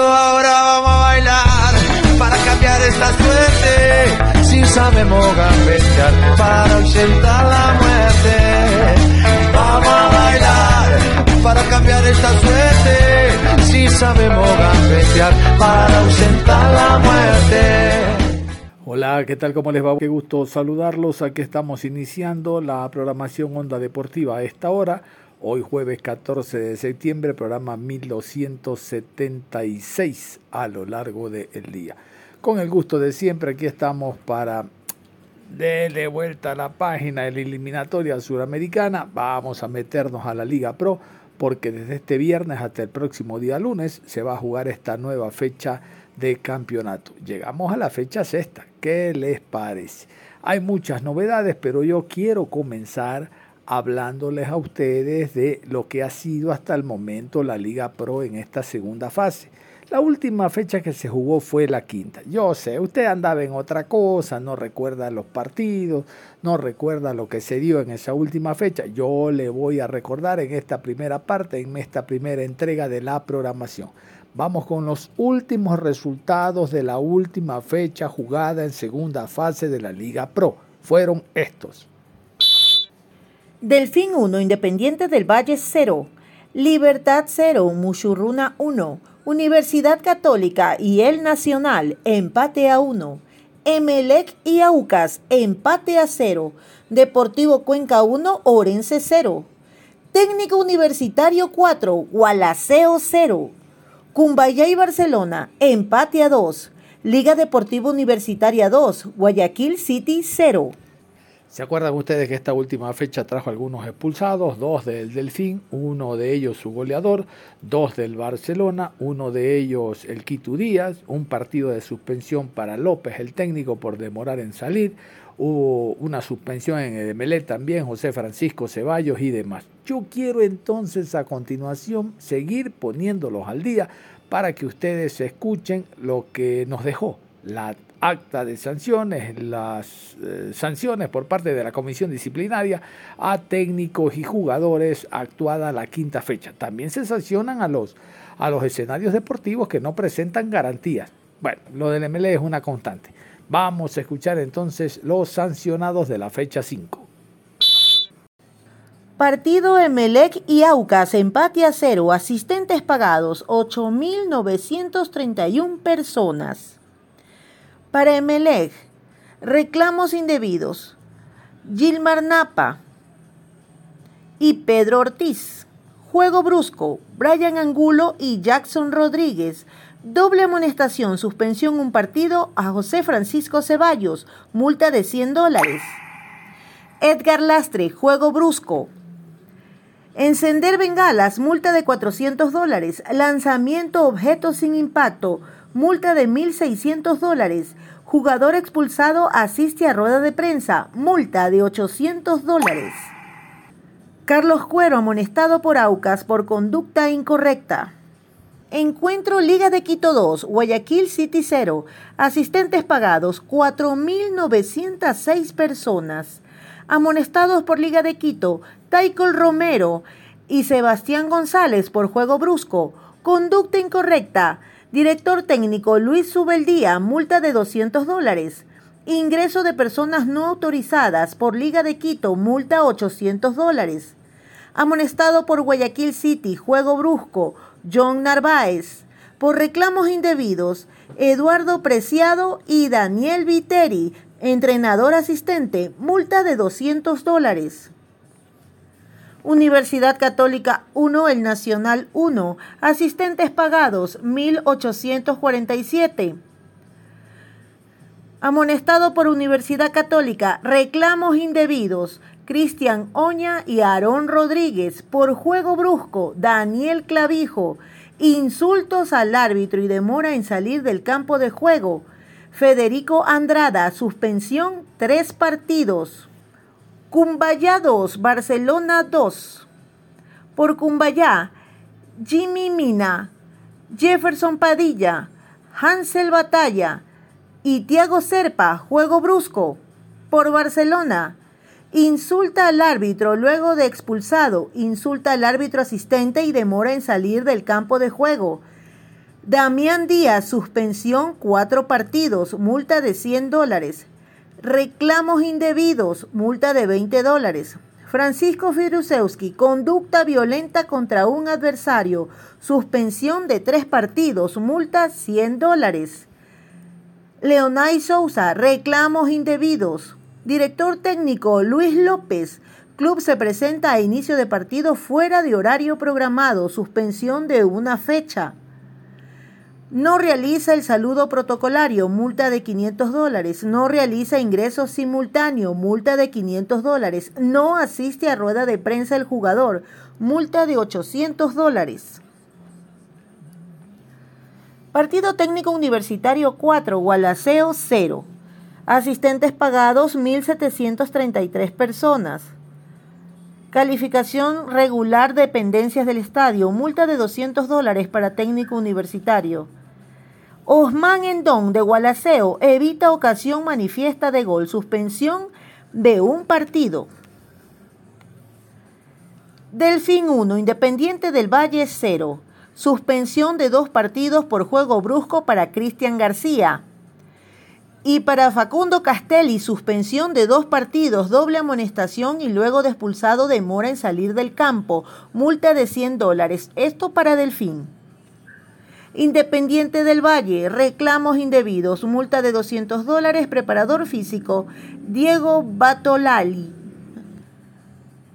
Ahora vamos a bailar para cambiar esta suerte. Si sabemos gambetear para ausentar la muerte. Vamos a bailar para cambiar esta suerte. Si sabemos gambetear para ausentar la muerte. Hola, ¿qué tal? ¿Cómo les va? Qué gusto saludarlos. Aquí estamos iniciando la programación Onda Deportiva a esta hora Hoy jueves 14 de septiembre, programa 1276 a lo largo del día. Con el gusto de siempre, aquí estamos para darle vuelta a la página de la eliminatoria suramericana. Vamos a meternos a la Liga Pro porque desde este viernes hasta el próximo día lunes se va a jugar esta nueva fecha de campeonato. Llegamos a la fecha sexta. ¿Qué les parece? Hay muchas novedades, pero yo quiero comenzar hablándoles a ustedes de lo que ha sido hasta el momento la Liga Pro en esta segunda fase. La última fecha que se jugó fue la quinta. Yo sé, usted andaba en otra cosa, no recuerda los partidos, no recuerda lo que se dio en esa última fecha. Yo le voy a recordar en esta primera parte, en esta primera entrega de la programación. Vamos con los últimos resultados de la última fecha jugada en segunda fase de la Liga Pro. Fueron estos. Delfín 1, Independiente del Valle 0, Libertad 0, Muchurruna 1, Universidad Católica y El Nacional, empate a 1, Emelec y Aucas, empate a 0, Deportivo Cuenca 1, Orense 0, Técnico Universitario 4, Gualaceo 0, Cumbayá y Barcelona, empate a 2, Liga Deportiva Universitaria 2, Guayaquil City 0. ¿Se acuerdan ustedes que esta última fecha trajo algunos expulsados? Dos del Delfín, uno de ellos su goleador, dos del Barcelona, uno de ellos el Quito Díaz, un partido de suspensión para López, el técnico, por demorar en salir, hubo una suspensión en el Melé también, José Francisco Ceballos y demás. Yo quiero entonces a continuación seguir poniéndolos al día para que ustedes escuchen lo que nos dejó la acta de sanciones, las eh, sanciones por parte de la comisión disciplinaria a técnicos y jugadores actuada la quinta fecha. También se sancionan a los, a los escenarios deportivos que no presentan garantías. Bueno, lo del MLE es una constante. Vamos a escuchar entonces los sancionados de la fecha 5. Partido Emelec y Aucas, empate a cero, asistentes pagados, 8.931 personas. Para Emelec, reclamos indebidos. Gilmar Napa y Pedro Ortiz. Juego brusco, Brian Angulo y Jackson Rodríguez. Doble amonestación, suspensión un partido a José Francisco Ceballos, multa de 100 dólares. Edgar Lastre, juego brusco. Encender bengalas, multa de 400 dólares. Lanzamiento objeto sin impacto, multa de 1.600 dólares. Jugador expulsado asiste a rueda de prensa, multa de 800 dólares. Carlos Cuero amonestado por Aucas por conducta incorrecta. Encuentro Liga de Quito 2, Guayaquil City 0. Asistentes pagados 4.906 personas. Amonestados por Liga de Quito, Taicol Romero y Sebastián González por juego brusco. Conducta incorrecta. Director técnico Luis Subeldía, multa de 200 dólares. Ingreso de personas no autorizadas por Liga de Quito, multa 800 dólares. Amonestado por Guayaquil City, juego brusco, John Narváez. Por reclamos indebidos, Eduardo Preciado y Daniel Viteri, entrenador asistente, multa de 200 dólares. Universidad Católica 1, El Nacional 1. Asistentes pagados 1847. Amonestado por Universidad Católica, reclamos indebidos. Cristian Oña y Aarón Rodríguez por juego brusco, Daniel Clavijo, insultos al árbitro y demora en salir del campo de juego. Federico Andrada, suspensión, tres partidos. Cumbayá 2, Barcelona 2. Por Cumbayá, Jimmy Mina, Jefferson Padilla, Hansel Batalla y Tiago Serpa, juego brusco. Por Barcelona, insulta al árbitro luego de expulsado, insulta al árbitro asistente y demora en salir del campo de juego. Damián Díaz, suspensión cuatro partidos, multa de 100 dólares. Reclamos indebidos, multa de 20 dólares. Francisco Firusewski, conducta violenta contra un adversario, suspensión de tres partidos, multa 100 dólares. Leonay Sousa, reclamos indebidos. Director técnico Luis López, club se presenta a inicio de partido fuera de horario programado, suspensión de una fecha. No realiza el saludo protocolario, multa de 500 dólares. No realiza ingreso simultáneo, multa de 500 dólares. No asiste a rueda de prensa el jugador, multa de 800 dólares. Partido Técnico Universitario 4, Gualaceo 0. Asistentes pagados 1.733 personas. Calificación regular dependencias del estadio, multa de 200 dólares para técnico universitario. Osman Endón de Gualaceo evita ocasión manifiesta de gol, suspensión de un partido. Delfín 1, Independiente del Valle 0, suspensión de dos partidos por juego brusco para Cristian García. Y para Facundo Castelli, suspensión de dos partidos, doble amonestación y luego de expulsado demora en salir del campo, multa de 100 dólares. Esto para Delfín. Independiente del Valle, reclamos indebidos, multa de 200 dólares, preparador físico, Diego Batolali.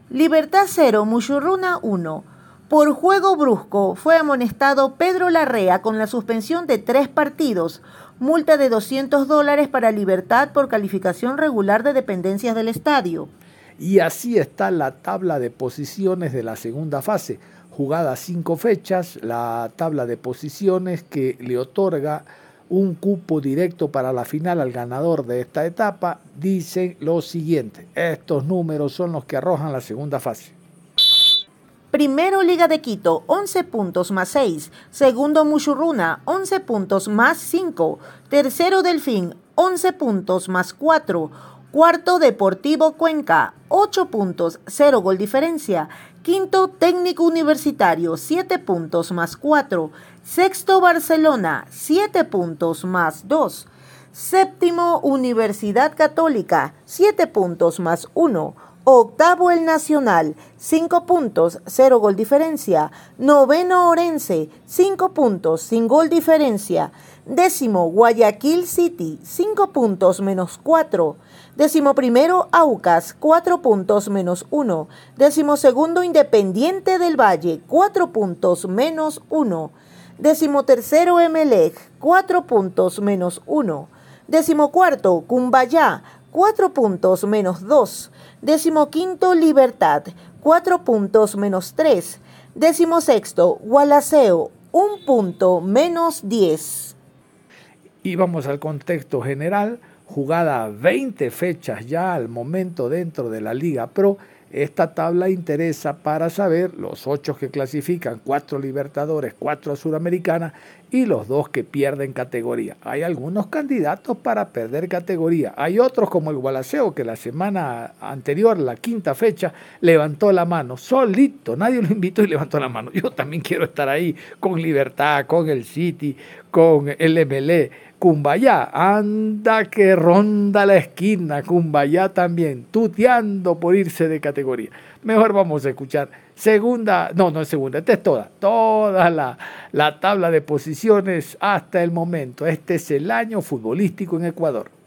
Libertad 0, Muchurruna 1. Por juego brusco fue amonestado Pedro Larrea con la suspensión de tres partidos, multa de 200 dólares para Libertad por calificación regular de dependencias del estadio. Y así está la tabla de posiciones de la segunda fase. Jugadas cinco fechas, la tabla de posiciones que le otorga un cupo directo para la final al ganador de esta etapa, dice lo siguiente. Estos números son los que arrojan la segunda fase. Primero Liga de Quito, 11 puntos más 6. Segundo Muchurruna, 11 puntos más 5. Tercero Delfín, 11 puntos más 4. Cuarto Deportivo Cuenca, 8 puntos, 0 gol diferencia. Quinto Técnico Universitario, 7 puntos más 4. Sexto Barcelona, 7 puntos más 2. Séptimo Universidad Católica, 7 puntos más 1. Octavo el Nacional, 5 puntos, 0 gol diferencia. Noveno Orense, 5 puntos, sin gol diferencia. Décimo Guayaquil City, 5 puntos menos 4. Décimo primero Aucas, 4 puntos menos 1. Décimo segundo Independiente del Valle, 4 puntos menos 1. Décimo tercero Emelec, 4 puntos menos 1. Décimo cuarto Cumbayá, 4 puntos menos 2. Décimo quinto, Libertad, 4 puntos menos 3. Décimo sexto, Gualaceo, 1 punto menos 10. Y vamos al contexto general, jugada 20 fechas ya al momento dentro de la Liga Pro esta tabla interesa para saber los ocho que clasifican, cuatro Libertadores, cuatro Suramericanas y los dos que pierden categoría. Hay algunos candidatos para perder categoría. Hay otros como el Gualaceo que la semana anterior, la quinta fecha, levantó la mano solito. Nadie lo invitó y levantó la mano. Yo también quiero estar ahí con Libertad, con el City, con el MLE Cumbayá, anda que ronda la esquina, Cumbayá también, tuteando por irse de categoría. Mejor vamos a escuchar segunda, no, no es segunda, esta es toda, toda la, la tabla de posiciones hasta el momento. Este es el año futbolístico en Ecuador.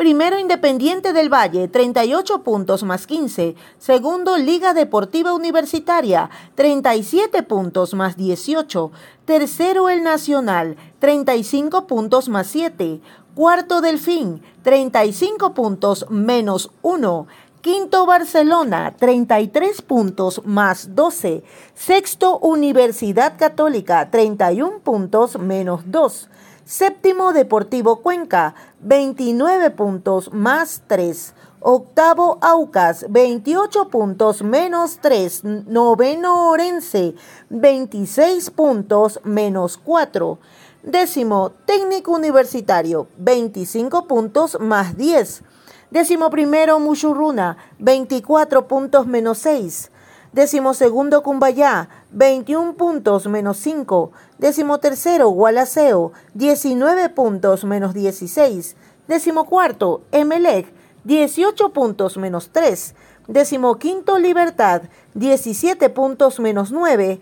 Primero Independiente del Valle, 38 puntos más 15. Segundo Liga Deportiva Universitaria, 37 puntos más 18. Tercero El Nacional, 35 puntos más 7. Cuarto Delfín, 35 puntos menos 1. Quinto Barcelona, 33 puntos más 12. Sexto Universidad Católica, 31 puntos menos 2. Séptimo Deportivo Cuenca, 29 puntos más 3. Octavo Aucas, 28 puntos menos 3. Noveno Orense, 26 puntos menos 4. Décimo Técnico Universitario, 25 puntos más 10. Décimo primero Muchurruna, 24 puntos menos 6. Décimo segundo Cumbayá, 21 puntos menos 5. Décimo tercero Gualaceo, 19 puntos menos 16. Décimo cuarto Emelec, 18 puntos menos 3. Décimo quinto Libertad, 17 puntos menos 9.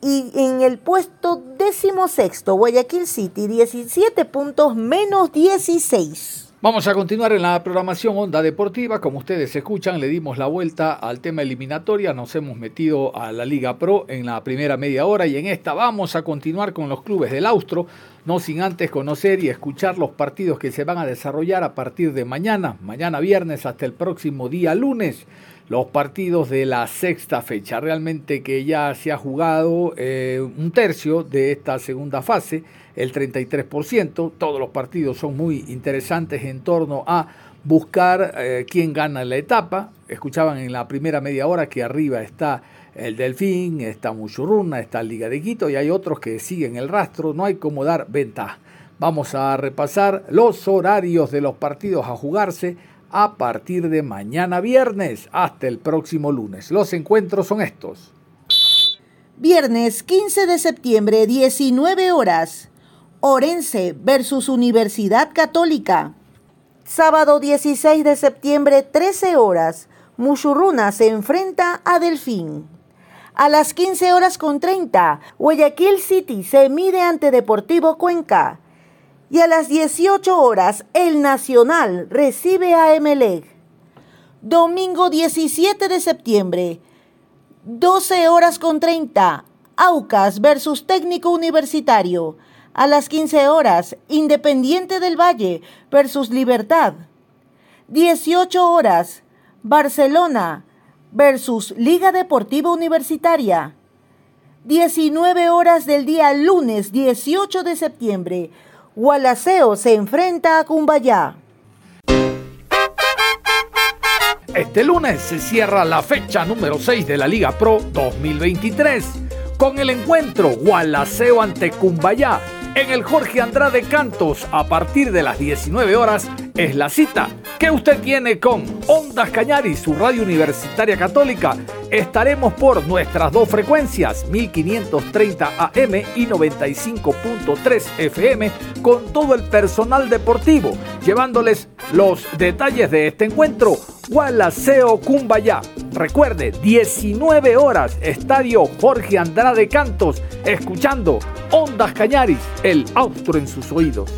Y en el puesto décimo sexto Guayaquil City, 17 puntos menos 16. Vamos a continuar en la programación Onda Deportiva. Como ustedes escuchan, le dimos la vuelta al tema eliminatoria. Nos hemos metido a la Liga Pro en la primera media hora y en esta vamos a continuar con los clubes del Austro, no sin antes conocer y escuchar los partidos que se van a desarrollar a partir de mañana, mañana viernes hasta el próximo día lunes. Los partidos de la sexta fecha. Realmente que ya se ha jugado eh, un tercio de esta segunda fase el 33%. Todos los partidos son muy interesantes en torno a buscar eh, quién gana la etapa. Escuchaban en la primera media hora que arriba está el Delfín, está Muchurruna, está Liga de Quito y hay otros que siguen el rastro. No hay como dar ventaja. Vamos a repasar los horarios de los partidos a jugarse a partir de mañana viernes hasta el próximo lunes. Los encuentros son estos. Viernes 15 de septiembre, 19 horas. Orense versus Universidad Católica. Sábado 16 de septiembre, 13 horas. Muchurruna se enfrenta a Delfín. A las 15 horas con 30, Guayaquil City se mide ante Deportivo Cuenca. Y a las 18 horas, el Nacional recibe a Emelec. Domingo 17 de septiembre, 12 horas con 30, Aucas versus Técnico Universitario a las 15 horas, Independiente del Valle versus Libertad. 18 horas, Barcelona versus Liga Deportiva Universitaria. 19 horas del día lunes 18 de septiembre, Gualaceo se enfrenta a Cumbayá. Este lunes se cierra la fecha número 6 de la Liga Pro 2023 con el encuentro Gualaceo ante Cumbayá en el Jorge Andrade Cantos a partir de las 19 horas es la cita que usted tiene con Ondas Cañaris, su radio universitaria católica. Estaremos por nuestras dos frecuencias, 1530 AM y 95.3 FM, con todo el personal deportivo, llevándoles los detalles de este encuentro. Gualaceo Cumbayá. Recuerde, 19 horas, Estadio Jorge Andrade Cantos, escuchando Ondas Cañaris, el austro en sus oídos.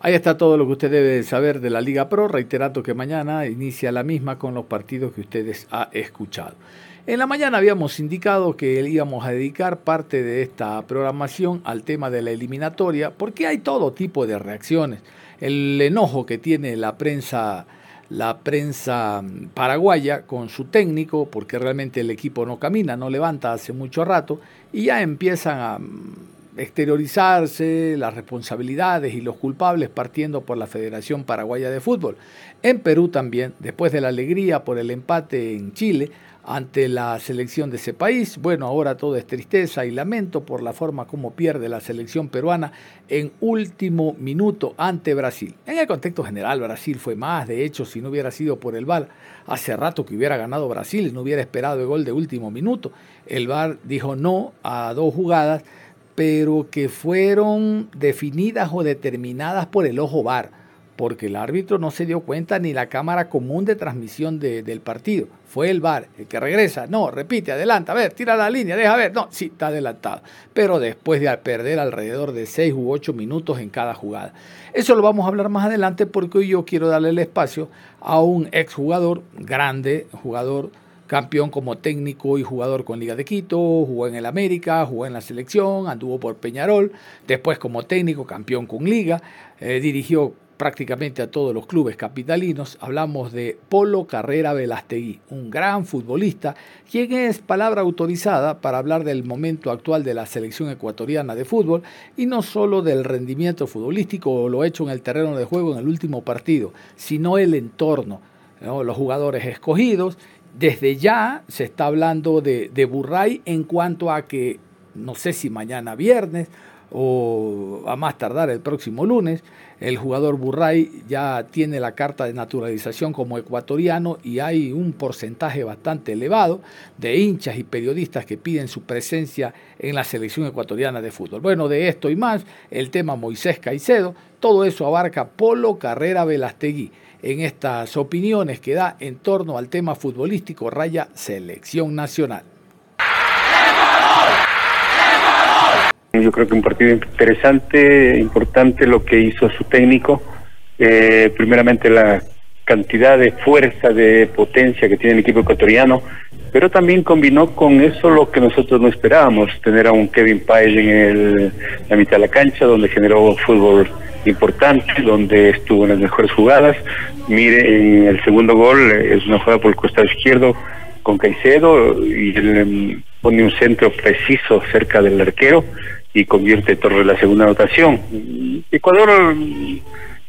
Ahí está todo lo que usted debe saber de la Liga Pro, reiterando que mañana inicia la misma con los partidos que ustedes ha escuchado. En la mañana habíamos indicado que íbamos a dedicar parte de esta programación al tema de la eliminatoria, porque hay todo tipo de reacciones. El enojo que tiene la prensa la prensa paraguaya con su técnico, porque realmente el equipo no camina, no levanta hace mucho rato, y ya empiezan a exteriorizarse las responsabilidades y los culpables partiendo por la Federación Paraguaya de Fútbol. En Perú también, después de la alegría por el empate en Chile ante la selección de ese país, bueno, ahora todo es tristeza y lamento por la forma como pierde la selección peruana en último minuto ante Brasil. En el contexto general, Brasil fue más, de hecho, si no hubiera sido por el VAR, hace rato que hubiera ganado Brasil, no hubiera esperado el gol de último minuto. El VAR dijo no a dos jugadas pero que fueron definidas o determinadas por el ojo VAR, porque el árbitro no se dio cuenta ni la cámara común de transmisión del partido. Fue el VAR el que regresa. No, repite, adelanta, a ver, tira la línea, deja ver. No, sí, está adelantado. Pero después de perder alrededor de 6 u 8 minutos en cada jugada. Eso lo vamos a hablar más adelante porque hoy yo quiero darle el espacio a un exjugador grande, jugador campeón como técnico y jugador con Liga de Quito, jugó en el América, jugó en la selección, anduvo por Peñarol, después como técnico, campeón con Liga, eh, dirigió prácticamente a todos los clubes capitalinos. Hablamos de Polo Carrera Velastegui, un gran futbolista, quien es palabra autorizada para hablar del momento actual de la selección ecuatoriana de fútbol y no solo del rendimiento futbolístico o lo hecho en el terreno de juego en el último partido, sino el entorno, los jugadores escogidos desde ya se está hablando de, de Burray en cuanto a que, no sé si mañana viernes o a más tardar el próximo lunes, el jugador Burray ya tiene la carta de naturalización como ecuatoriano y hay un porcentaje bastante elevado de hinchas y periodistas que piden su presencia en la selección ecuatoriana de fútbol. Bueno, de esto y más, el tema Moisés Caicedo, todo eso abarca Polo Carrera Velastegui en estas opiniones que da en torno al tema futbolístico raya selección nacional. Yo creo que un partido interesante, importante lo que hizo su técnico. Eh, primeramente la cantidad de fuerza, de potencia que tiene el equipo ecuatoriano, pero también combinó con eso lo que nosotros no esperábamos, tener a un Kevin Páez en el, la mitad de la cancha, donde generó fútbol importante, donde estuvo en las mejores jugadas. Mire, en el segundo gol eh, es una jugada por el costado izquierdo con Caicedo y él em, pone un centro preciso cerca del arquero y convierte Torres la segunda anotación. Ecuador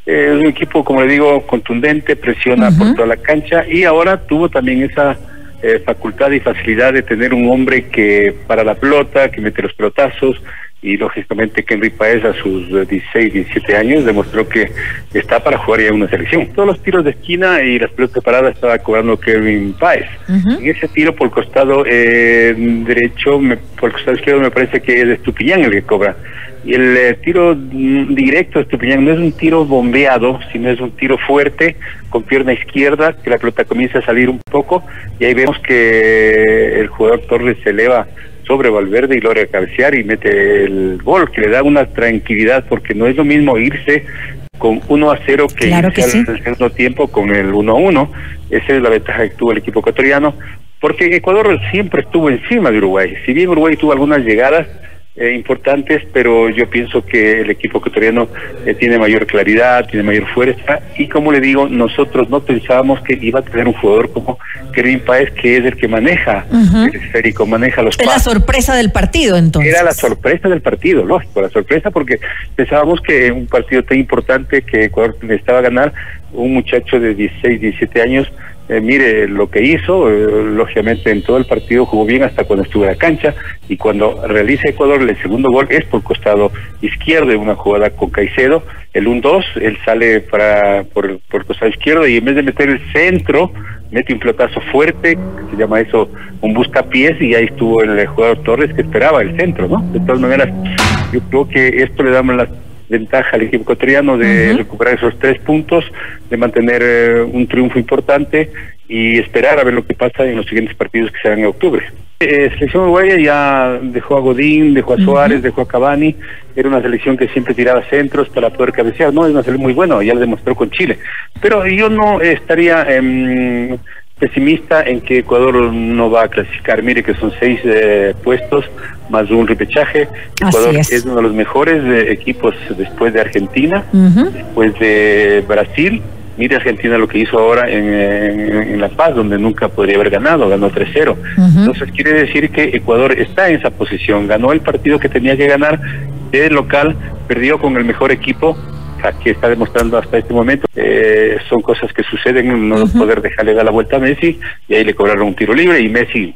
eh, es un equipo, como le digo, contundente, presiona por toda la cancha y ahora tuvo también esa eh, facultad y facilidad de tener un hombre que para la pelota, que mete los pelotazos, y lógicamente Henry Paez a sus 16, 17 años demostró que está para jugar ya una selección. Todos los tiros de esquina y las pelotas paradas estaba cobrando Kevin Paez. En ese tiro por el costado eh, derecho, por el costado izquierdo me parece que es Estupiñán el que cobra. Y el eh, tiro directo de Estupiñán no es un tiro bombeado, sino es un tiro fuerte con pierna izquierda, que la pelota comienza a salir un poco y ahí vemos que el jugador Torres se eleva sobre Valverde y logra cabecear y mete el gol, que le da una tranquilidad porque no es lo mismo irse con 1 a 0 que, claro que irse al segundo tiempo con el 1 a 1. Esa es la ventaja que tuvo el equipo ecuatoriano, porque Ecuador siempre estuvo encima de Uruguay. Si bien Uruguay tuvo algunas llegadas, eh, importantes, pero yo pienso que el equipo ecuatoriano eh, tiene mayor claridad, tiene mayor fuerza y como le digo, nosotros no pensábamos que iba a tener un jugador como Kevin Paez, que es el que maneja el esférico, maneja los Es la sorpresa del partido entonces. Era la sorpresa del partido, lógico, la sorpresa porque pensábamos que un partido tan importante que Ecuador necesitaba ganar, un muchacho de 16, 17 años eh, mire lo que hizo, eh, lógicamente en todo el partido jugó bien hasta cuando estuvo en la cancha y cuando realiza Ecuador el segundo gol es por costado izquierdo en una jugada con Caicedo, el 1-2, él sale para por, costado izquierdo y en vez de meter el centro, mete un pelotazo fuerte, se llama eso un buscapiés y ahí estuvo el jugador Torres que esperaba el centro, ¿no? De todas maneras, yo creo que esto le damos las ventaja al equipo ecuatoriano de recuperar esos tres puntos, de mantener eh, un triunfo importante y esperar a ver lo que pasa en los siguientes partidos que serán en octubre. Eh, selección uruguaya ya dejó a Godín, dejó a Suárez, dejó a Cavani, era una selección que siempre tiraba centros para poder cabecear, no, es una selección muy buena, ya lo demostró con Chile, pero yo no estaría pesimista en que Ecuador no va a clasificar. Mire que son seis eh, puestos más un repechaje. Ecuador es. uno de los mejores eh, equipos después de Argentina, después de Brasil. Mire Argentina lo que hizo ahora en, La Paz, donde nunca podría haber ganado, ganó 3-0. Entonces quiere decir que Ecuador está en esa posición, ganó el partido que tenía que ganar de local, perdió con el mejor equipo que está demostrando hasta este momento. Eh, son cosas que suceden, no poder dejarle dar la vuelta a Messi y ahí le cobraron un tiro libre y Messi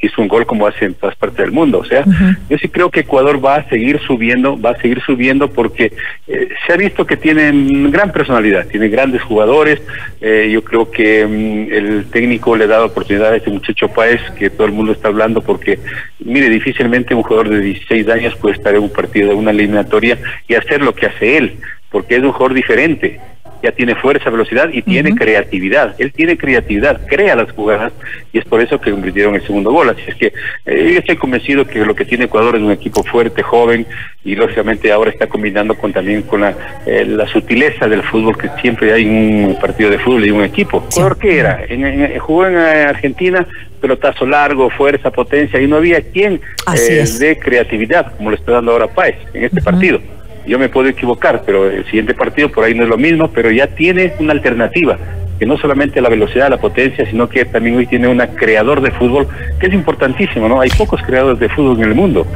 hizo un gol como hace en todas partes del mundo. O sea, yo sí creo que Ecuador va a seguir subiendo, va a seguir subiendo porque eh, se ha visto que tienen gran personalidad, tiene grandes jugadores. Eh, yo creo que mm, el técnico le ha dado oportunidad a este muchacho Paez que todo el mundo está hablando porque, mire, difícilmente un jugador de 16 años puede estar en un partido de una eliminatoria y hacer lo que hace él porque es un jugador diferente. ya tiene fuerza, velocidad y tiene creatividad. Él tiene creatividad, crea las jugadas y es por eso que convirtieron el segundo gol. Así es que eh, yo estoy convencido que lo que tiene Ecuador es un equipo fuerte, joven y lógicamente ahora está combinando con también con la, eh, la sutileza del fútbol que siempre hay en un partido de fútbol y un equipo. ¿Ecuador qué era? En, en- jugó en eh, Argentina, pelotazo largo, fuerza, potencia y no había quien eh, de creatividad como lo está dando ahora Páez en este partido. Yo me puedo equivocar, pero el siguiente partido por ahí no es lo mismo, pero ya tiene una alternativa, que no solamente la velocidad, la potencia, sino que también hoy tiene un creador de fútbol, que es importantísimo, ¿no? Hay pocos creadores de fútbol en el mundo.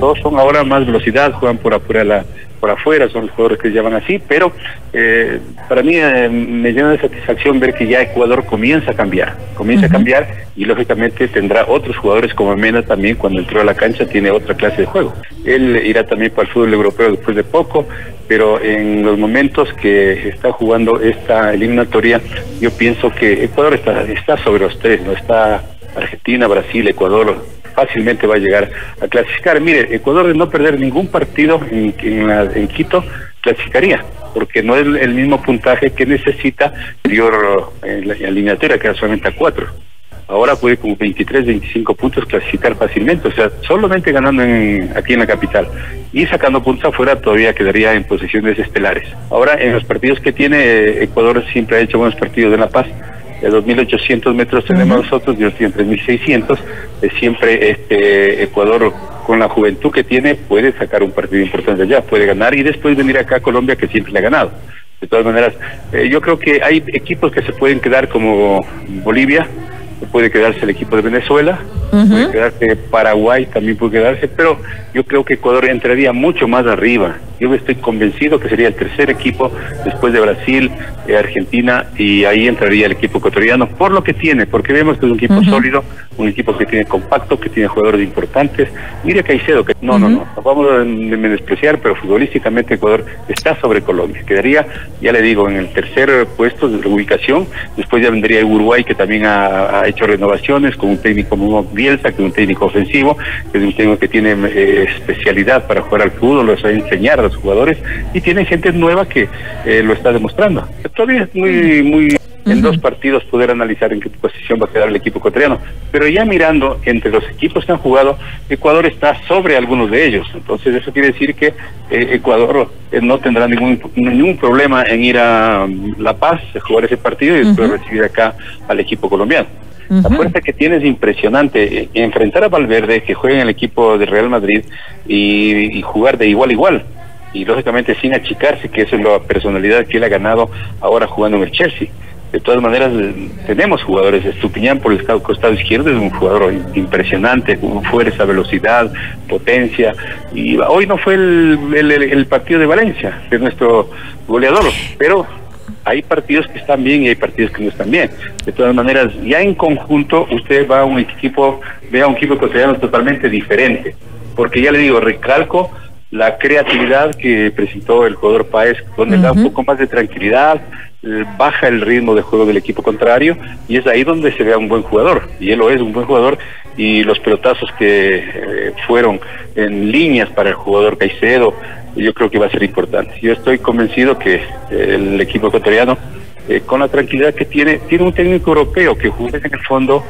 Todos son ahora más velocidad, juegan por afuera la por afuera, son los jugadores que se llaman así, pero eh, para mí eh, me llena de satisfacción ver que ya Ecuador comienza a cambiar, comienza a cambiar y lógicamente tendrá otros jugadores como Mena también cuando entró a la cancha tiene otra clase de juego. Él irá también para el fútbol europeo después de poco, pero en los momentos que está jugando esta eliminatoria, yo pienso que Ecuador está, está sobre los tres, no está Argentina, Brasil, Ecuador, fácilmente va a llegar a clasificar. Mire, Ecuador de no perder ningún partido en, en, la- en Quito clasificaría, porque no es el, mismo puntaje que necesita anterior en la eliminatoria, que era solamente a cuatro. Ahora puede con 23, 25 puntos clasificar fácilmente, o sea, solamente ganando en, aquí en la capital y sacando puntos afuera todavía quedaría en posiciones estelares. Ahora, en los partidos que tiene, eh, Ecuador siempre ha hecho buenos partidos en La Paz, de 2.800 metros tenemos nosotros, yo estoy en 3.600. Eh, siempre este Ecuador, con la juventud que tiene, puede sacar un partido importante allá, puede ganar y después venir acá a Colombia, que siempre le ha ganado. De todas maneras, eh, yo creo que hay equipos que se pueden quedar como Bolivia, puede quedarse el equipo de Venezuela, puede quedarse Paraguay, también puede quedarse, pero yo creo que Ecuador entraría mucho más arriba. Yo estoy convencido que sería el tercer equipo después de Brasil, eh, Argentina, y ahí entraría el equipo ecuatoriano por lo que tiene, porque vemos que es un equipo sólido, un equipo que tiene compacto, que tiene jugadores importantes. Mire Caicedo, que no, no, no, no vamos a menospreciar, pero futbolísticamente Ecuador está sobre Colombia. Quedaría, ya le digo, en el tercer puesto de ubicación, después ya vendría Uruguay, que también ha, ha hecho renovaciones con un técnico como Bielsa, que es un técnico ofensivo, que es un técnico que tiene eh, especialidad para jugar al fútbol, lo sabe enseñar a los jugadores, y tiene gente nueva que eh, lo está demostrando. Todavía es muy, muy en dos partidos poder analizar en qué posición va a quedar el equipo ecuatoriano. Pero ya mirando entre los equipos que han jugado, Ecuador está sobre algunos de ellos. Entonces eso quiere decir que eh, Ecuador eh, no tendrá ningún ningún problema en ir a um, La Paz, a jugar ese partido y después recibir acá al equipo colombiano. La fuerza que tiene es impresionante. Eh, Enfrentar a Valverde, que juega en el equipo del Real Madrid, y, y jugar de igual a igual. Y lógicamente sin achicarse, que esa es la personalidad que él ha ganado ahora jugando en el Chelsea. De todas maneras, eh, tenemos jugadores. Estupiñán por el costado- izquierdo es un jugador impresionante, con fuerza, velocidad, potencia. Y hoy no fue el, el- el- el partido de Valencia, que es nuestro goleador, pero hay partidos que están bien y hay partidos que no están bien. De todas maneras, ya en conjunto usted va a un equipo, ve a un equipo ecuatoriano totalmente diferente. Porque ya le digo, recalco la creatividad que presentó el jugador Páez, donde da un poco más de tranquilidad, eh, baja el ritmo de juego del equipo contrario y es ahí donde se ve a un buen jugador. Y él lo es, un buen jugador. Y los pelotazos que eh, fueron en líneas para el jugador Caicedo, yo creo que va a ser importante. Yo estoy convencido que eh, el equipo ecuatoriano, eh, con la tranquilidad que tiene, tiene un técnico europeo que juega en el fondo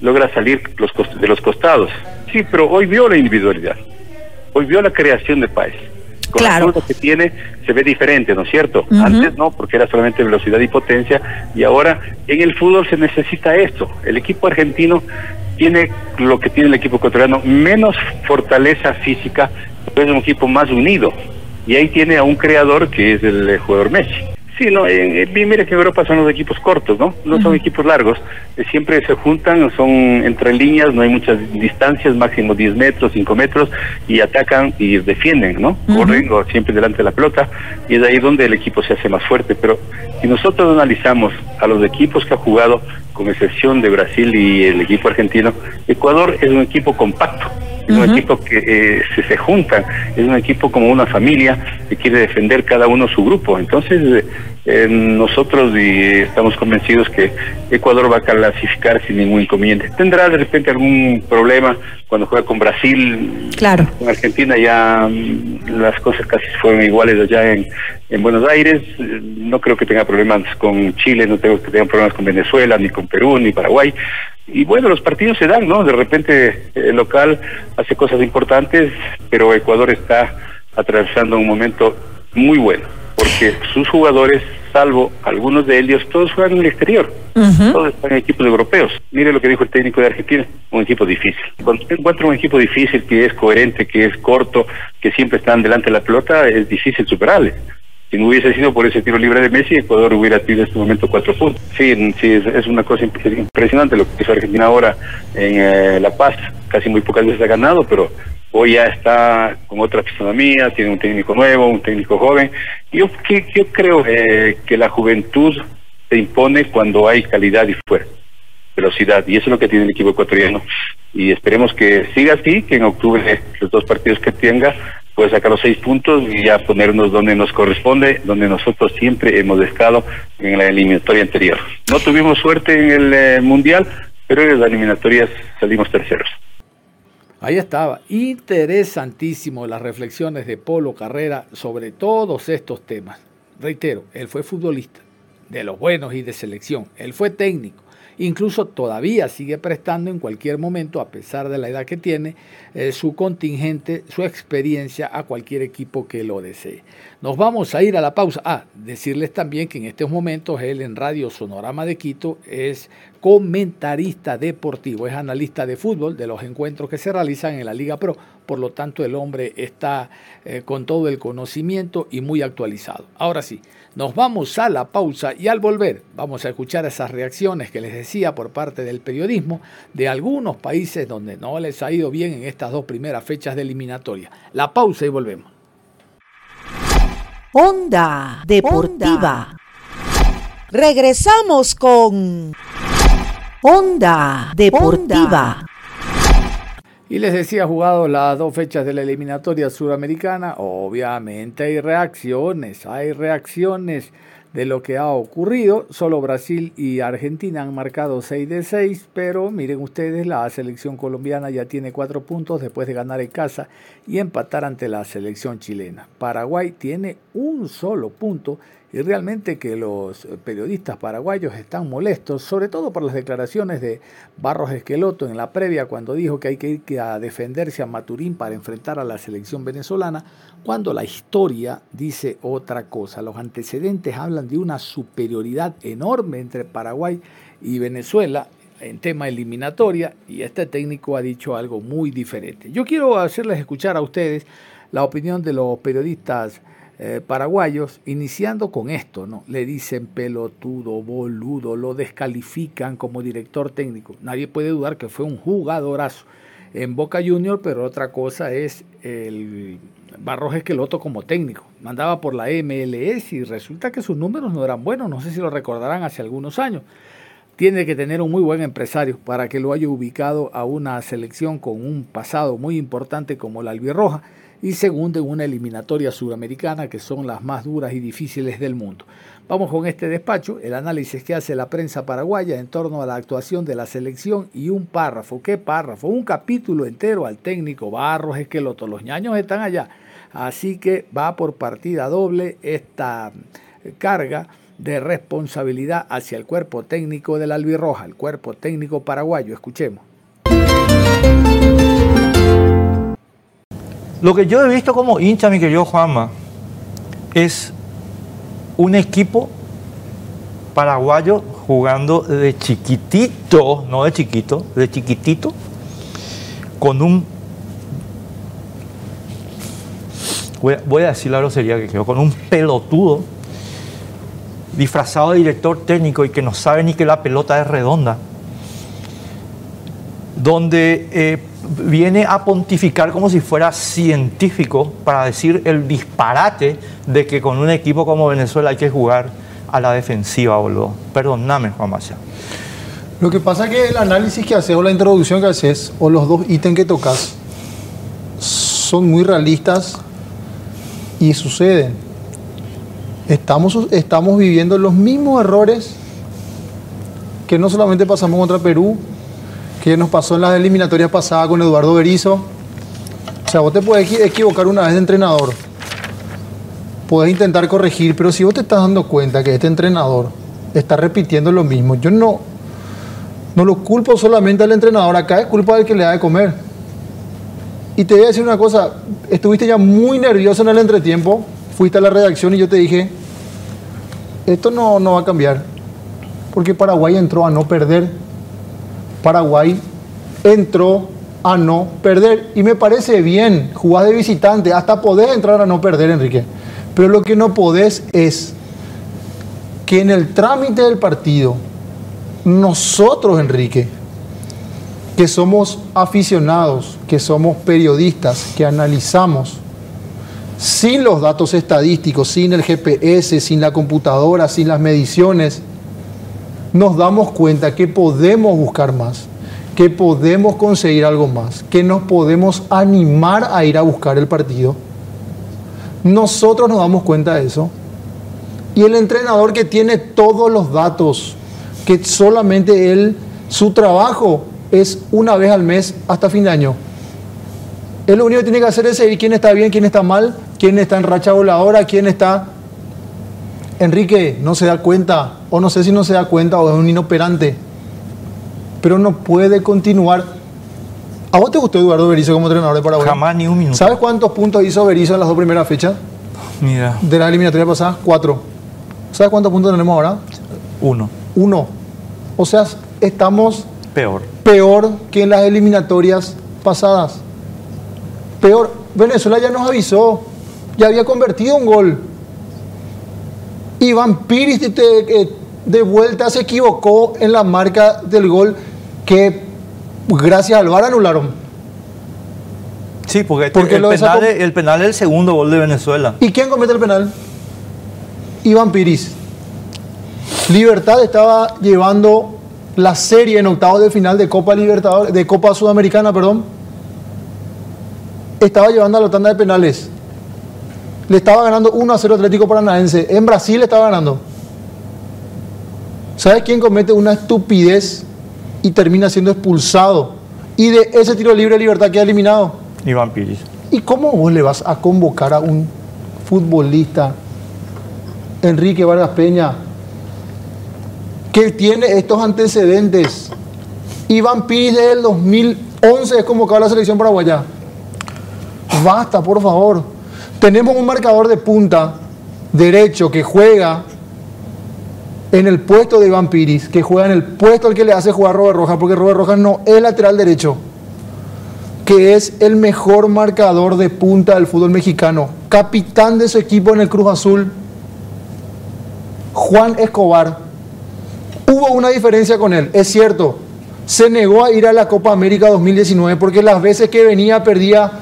logra salir los de los costados. Sí, pero hoy vio la individualidad. Hoy vio la creación de Páez. Con Claro. la que tiene se ve diferente, ¿no es cierto? Antes no, porque era solamente velocidad y potencia, y ahora en el fútbol se necesita esto. El equipo argentino tiene lo que tiene el equipo ecuatoriano, menos fortaleza física, es un equipo más unido. Y ahí tiene a un creador que es el eh, jugador Messi. Sí, no, en, en- mire que en Europa son los equipos cortos, ¿no? No son equipos largos. Eh, siempre se juntan, son entre líneas, no hay muchas distancias, máximo 10 metros, 5 metros, y atacan y defienden, ¿no? Corren o siempre delante de la pelota, y es ahí donde el equipo se hace más fuerte. Pero si nosotros analizamos a los equipos que ha jugado, con excepción de Brasil y el equipo argentino, Ecuador es un equipo compacto. Es un equipo que eh, se, se juntan, es un equipo como una familia que quiere defender cada uno su grupo. Entonces, eh, nosotros y estamos convencidos que Ecuador va a clasificar sin ningún inconveniente. Tendrá de repente algún problema cuando juega con Brasil, claro. con Argentina ya mm, las cosas casi fueron iguales allá en, en Buenos Aires. Eh, No creo que tenga problemas con Chile, no tengo que tenga problemas con Venezuela, ni con Perú, ni Paraguay. Y bueno, los partidos se dan, ¿no? De repente el local hace cosas importantes, pero Ecuador está atravesando un momento muy bueno, porque sus jugadores, salvo algunos de ellos, todos juegan en el exterior, todos están en equipos europeos. Mire lo que dijo el técnico de Argentina, un equipo difícil. Cuando usted encuentra un equipo difícil, que es coherente, que es corto, que siempre están delante de la pelota, es difícil superarle. Si no hubiese sido por ese tiro libre de Messi, Ecuador hubiera tenido en este momento cuatro puntos. Sí, sí es, una cosa imp- impresionante lo que hizo Argentina ahora en eh, La Paz. Casi muy pocas veces ha ganado, pero hoy ya está con otra fisonomía, tiene un técnico nuevo, un técnico joven. Yo, que, yo creo eh, que la juventud se impone cuando hay calidad y fuerza velocidad y eso es lo que tiene el equipo ecuatoriano y esperemos que siga así que en octubre los dos partidos que tenga pueda sacar los seis puntos y ya ponernos donde nos corresponde donde nosotros siempre hemos estado en la eliminatoria anterior. No tuvimos suerte en el eh, mundial pero en las eliminatorias salimos terceros. Ahí estaba, interesantísimo las reflexiones de Polo Carrera sobre todos estos temas. Reitero, él fue futbolista, de los buenos y de selección, él fue técnico, incluso todavía sigue prestando en cualquier momento, a pesar de la edad que tiene, eh, su contingente, su experiencia a cualquier equipo que lo desee. Nos vamos a ir a la pausa. Ah, decirles también que en estos momentos él en Radio Sonorama de Quito es comentarista deportivo, es analista de fútbol de los encuentros que se realizan en la Liga Pro. Por lo tanto, el hombre está eh, con todo el conocimiento y muy actualizado. Ahora sí, nos vamos a la pausa y al volver vamos a escuchar esas reacciones que les decía por parte del periodismo de algunos países donde no les ha ido bien en estas dos primeras fechas de eliminatoria. La pausa y volvemos. Onda Deportiva. Regresamos con Onda Deportiva. Y les decía, jugado las dos fechas de la eliminatoria suramericana, obviamente hay reacciones, hay reacciones de lo que ha ocurrido. Solo Brasil y Argentina han marcado 6 de 6, pero miren ustedes, la selección colombiana ya tiene 4 puntos después de ganar en casa y empatar ante la selección chilena. Paraguay tiene un solo punto y realmente que los periodistas paraguayos están molestos, sobre todo por las declaraciones de Barros Esqueloto en la previa cuando dijo que hay que ir a defenderse a Maturín para enfrentar a la selección venezolana, cuando la historia dice otra cosa. Los antecedentes hablan de una superioridad enorme entre Paraguay y Venezuela en tema eliminatoria y este técnico ha dicho algo muy diferente. Yo quiero hacerles escuchar a ustedes la opinión de los periodistas eh, paraguayos, iniciando con esto, ¿no? Le dicen pelotudo, boludo, lo descalifican como director técnico. Nadie puede dudar que fue un jugadorazo en Boca Junior, pero otra cosa es el Barros Esqueloto como técnico. Mandaba por la MLS y resulta que sus números no eran buenos, no sé si lo recordarán hace algunos años. Tiene que tener un muy buen empresario para que lo haya ubicado a una selección con un pasado muy importante como la albirroja y segundo en una eliminatoria suramericana que son las más duras y difíciles del mundo. Vamos con este despacho, el análisis que hace la prensa paraguaya en torno a la actuación de la selección y un párrafo, ¿qué párrafo? Un capítulo entero al técnico Barros Esqueloto, los ñaños están allá, así que va por partida doble esta carga de responsabilidad hacia el cuerpo técnico de la albirroja, el cuerpo técnico paraguayo, escuchemos. Lo que yo he visto como hincha, mi querido Juanma, es un equipo paraguayo jugando de chiquitito, no de chiquito, de chiquitito, con un... Voy a, decir la grosería que quiero, con un pelotudo disfrazado de director técnico y que no sabe ni que la pelota es redonda, donde eh, viene a pontificar como si fuera científico para decir el disparate de que con un equipo como Venezuela hay que jugar a la defensiva, boludo. Perdóname, Juan Macia. Lo que pasa es que el análisis que haces o la introducción que haces o los dos ítems que tocas son muy realistas y suceden. Estamos, estamos viviendo los mismos errores que no solamente pasamos contra Perú, que nos pasó en las eliminatorias pasadas con Eduardo Berizzo. O sea, vos te puedes equi- equivocar una vez de entrenador. Puedes intentar corregir, pero si vos te estás dando cuenta que este entrenador está repitiendo lo mismo, yo no, no lo culpo solamente al entrenador, acá es culpa del que le da de comer. Y te voy a decir una cosa, estuviste ya muy nervioso en el entretiempo, fuiste a la redacción y yo te dije, esto no, no va a cambiar, porque Paraguay entró a no perder, Paraguay entró a no perder, y me parece bien, jugás de visitante, hasta podés entrar a no perder, Enrique, pero lo que no podés es que en el trámite del partido, nosotros, Enrique, que somos aficionados, que somos periodistas, que analizamos, sin los datos estadísticos, sin el GPS, sin la computadora, sin las mediciones, nos damos cuenta que podemos buscar más, que podemos conseguir algo más, que nos podemos animar a ir a buscar el partido. Nosotros nos damos cuenta de eso. Y el entrenador que tiene todos los datos, que solamente él, su trabajo es una vez al mes hasta fin de año. Él lo único que tiene que hacer es seguir quién está bien, quién está mal, quién está en racha voladora, quién está... Enrique no se da cuenta, o no sé si no se da cuenta, o es un inoperante, pero no puede continuar. ¿A vos te gustó Eduardo Berizzo como entrenador de Paraguay? Jamás ni un minuto. ¿Sabes cuántos puntos hizo Berizzo en las dos primeras fechas Mira, de la eliminatoria pasada? Cuatro. ¿Sabes cuántos puntos tenemos ahora? uno. Uno. O sea, estamos Peor. peor que en las eliminatorias pasadas. Peor. Venezuela ya nos avisó, ya había convertido un gol. Iván Piris te- eh, de vuelta se equivocó en la marca del gol que gracias al VAR anularon. Sí, porque, Porque el, penal, sacó- el penal es el segundo gol de Venezuela. ¿Y quién comete el penal? Iván Piris. Libertad estaba llevando la serie en octavos de final de Copa Libertadores, de Copa Sudamericana, perdón. Estaba llevando a la tanda de penales. Le estaba ganando 1 a 0 Atlético Paranaense. En Brasil estaba ganando. ¿Sabes quién comete una estupidez y termina siendo expulsado? Y de ese tiro libre Libertad queda eliminado. Iván Piris. ¿Y cómo vos le vas a convocar a un futbolista, Enrique Vargas Peña, que tiene estos antecedentes? Iván Piris desde el 2011 es convocado a la selección paraguaya. Basta, por favor. Tenemos un marcador de punta derecho que juega en el puesto de Iván Piris, que juega en el puesto al que le hace jugar Robert Rojas, porque Robert Rojas no es lateral derecho que es el mejor marcador de punta del fútbol mexicano, capitán de su equipo en el Cruz Azul, Juan Escobar. Hubo una diferencia con él, es cierto, se negó a ir a la Copa América 2019 porque las veces que venía perdía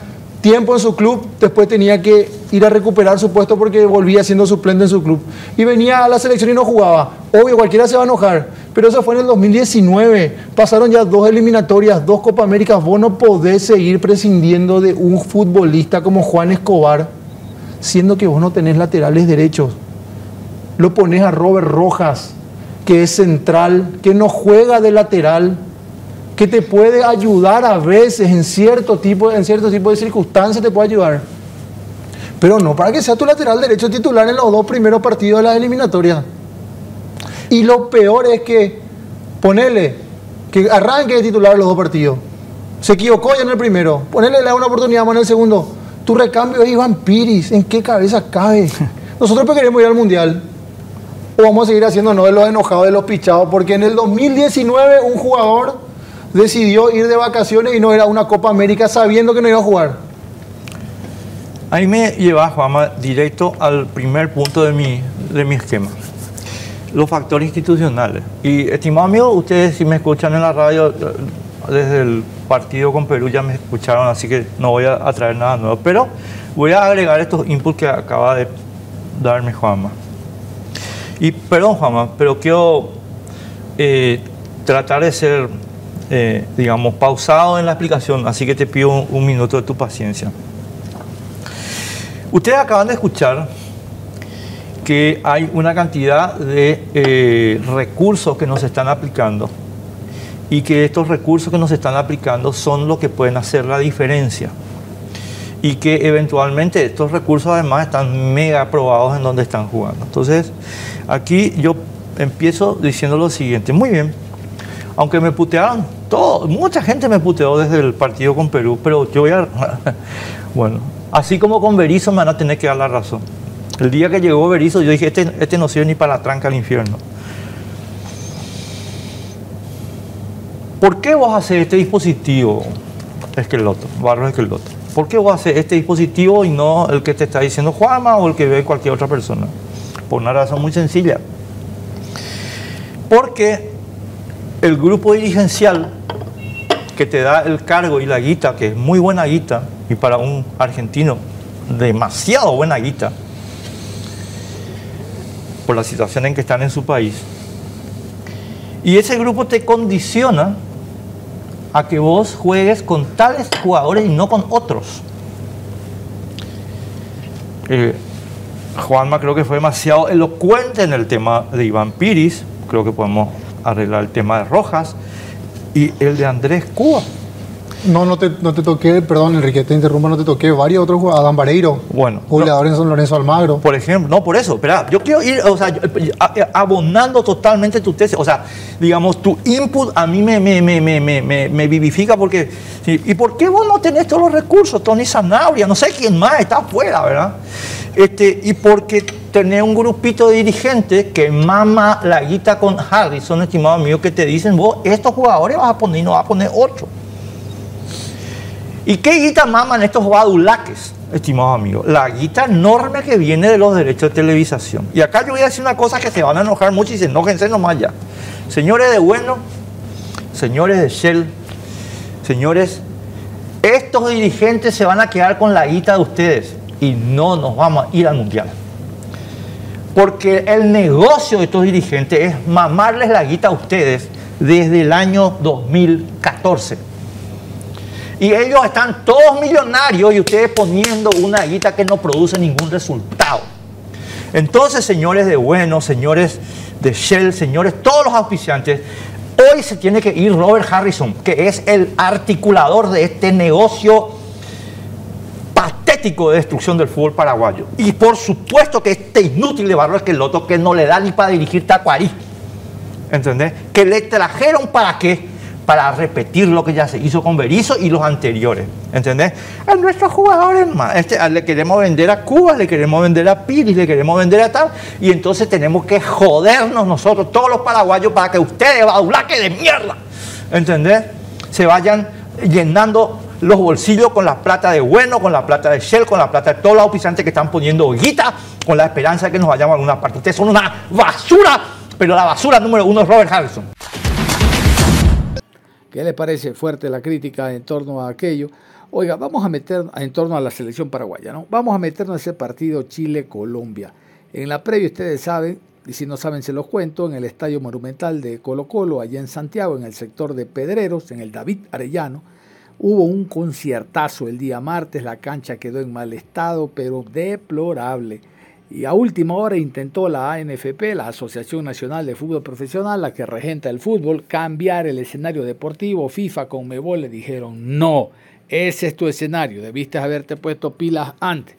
tiempo en su club, después tenía que ir a recuperar su puesto porque volvía siendo suplente en su club. Y venía a la selección y no jugaba. Obvio, cualquiera se va a enojar, pero eso fue en el 2019. Pasaron ya dos eliminatorias, dos Copa Américas. Vos no podés seguir prescindiendo de un futbolista como Juan Escobar, siendo que vos no tenés laterales derechos. Lo pones a Robert Rojas, que es central, que no juega de lateral que te puede ayudar a veces en cierto tipo, en cierto tipo de circunstancias te puede ayudar. Pero no para que sea tu lateral derecho titular en los dos primeros partidos de las eliminatorias. Y lo peor es que ponele que arranque de titular los dos partidos. Se equivocó ya en el primero. Ponele le da una oportunidad más en el segundo. Tu recambio es Iván Piris. ¿En qué cabeza cabe? Nosotros pues queremos ir al mundial. O vamos a seguir haciéndonos de los enojados, de los pichados. Porque en el 2019 un jugador decidió ir de vacaciones y no era una Copa América sabiendo que no iba a jugar. Ahí me lleva, Juanma, directo al primer punto de mi, de mi esquema. Los factores institucionales. Y, estimado amigo, ustedes si me escuchan en la radio, desde el partido con Perú ya me escucharon, así que no voy a, a traer nada nuevo. Pero voy a agregar estos inputs que acaba de darme Juanma. Y perdón, Juanma, pero quiero eh, tratar de ser, eh, digamos, pausado en la explicación, así que te pido un, minuto de tu paciencia. Ustedes acaban de escuchar que hay una cantidad de eh, recursos que nos están aplicando y que estos recursos que nos están aplicando son los que pueden hacer la diferencia y que eventualmente estos recursos además están mega aprobados en donde están jugando. Entonces, aquí yo empiezo diciendo lo siguiente, muy bien, aunque me putearon, todo, mucha gente me puteó desde el partido con Perú, pero yo voy a... Bueno, así como con Berizzo me van a tener que dar la razón. El día que llegó Berizzo, yo dije, este, este no sirve ni para la tranca al infierno. ¿Por qué vos haces este dispositivo, esqueloto, barro esqueloto? ¿Por qué vos haces este dispositivo y no el que te está diciendo Juanma o el que ve cualquier otra persona? Por una razón muy sencilla. Porque el grupo dirigencial que te da el cargo y la guita, que es muy buena guita, y para un argentino demasiado buena guita, por la situación en que están en su país. Y ese grupo te condiciona a que vos juegues con tales jugadores y no con otros. Eh, Juanma creo que fue demasiado elocuente en el tema de Iván Piris, creo que podemos arreglar el tema de Rojas y el de Andrés Cuba. No, no te, no te toqué, perdón Enrique, te interrumpo, no te toqué varios otros jugadores, Adán Vareiro, Bueno, goleador en San Lorenzo Almagro. Por ejemplo, no, por eso, espera, yo quiero ir, o sea, a- abonando totalmente tu tesis, o sea, digamos, tu input a mí me, me, me, me, me, me- me vivifica porque, ¿y por qué vos no tenés todos los recursos? Tony Sanabria, no sé quién más está afuera, ¿verdad? Este, y porque tenés un grupito de dirigentes que mama la guita con Harrison, estimado mío, que te dicen, vos, estos jugadores vas a poner y no vas a poner otro. ¿Y qué guita maman estos badulaques, estimados amigos? La guita enorme que viene de los derechos de televisación. Y acá yo voy a decir una cosa que se van a enojar mucho y se enojense nomás ya. Señores de Bueno, señores de Shell, señores, estos dirigentes se van a quedar con la guita de ustedes y no nos vamos a ir al mundial. Porque el negocio de estos dirigentes es mamarles la guita a ustedes desde el año 2014. Y ellos están todos millonarios y ustedes poniendo una guita que no produce ningún resultado. Entonces, señores de Bueno, señores de Shell, señores, todos los auspiciantes, hoy se tiene que ir Robert Harrison, que es el articulador de este negocio patético de destrucción del fútbol paraguayo. Y por supuesto que este inútil de Barro Esqueloto que no le da ni para dirigir Tacuarí. ¿Entendés? Que le trajeron para qué? Para repetir lo que ya se hizo con Berizzo y los anteriores. ¿Entendés? A nuestros jugadores más. Este, le queremos vender a Cuba, le queremos vender a Piris, le queremos vender a tal. Y entonces tenemos que jodernos nosotros, todos los paraguayos, para que ustedes, baulaques de mierda, ¿entendés? Se vayan llenando los bolsillos con la plata de Bueno, con la plata de Shell, con la plata de todos los auspiciantes que están poniendo guita, con la esperanza de que nos vayamos a alguna parte. Ustedes son una basura, pero la basura número uno es Robert Harrison. ¿Qué le parece fuerte la crítica en torno a aquello? Oiga, vamos a meter en torno a la selección paraguaya, ¿no? Vamos a meternos en ese partido Chile-Colombia. En la previa, ustedes saben, y si no saben se los cuento, en el Estadio Monumental de Colo Colo, allá en Santiago, en el sector de Pedreros, en el David Arellano, hubo un conciertazo el día martes, la cancha quedó en mal estado, pero deplorable. Y a última hora intentó la ANFP, la Asociación Nacional de Fútbol Profesional, la que regenta el fútbol, cambiar el escenario deportivo. FIFA con Mebol le dijeron, no, ese es tu escenario, debiste haberte puesto pilas antes.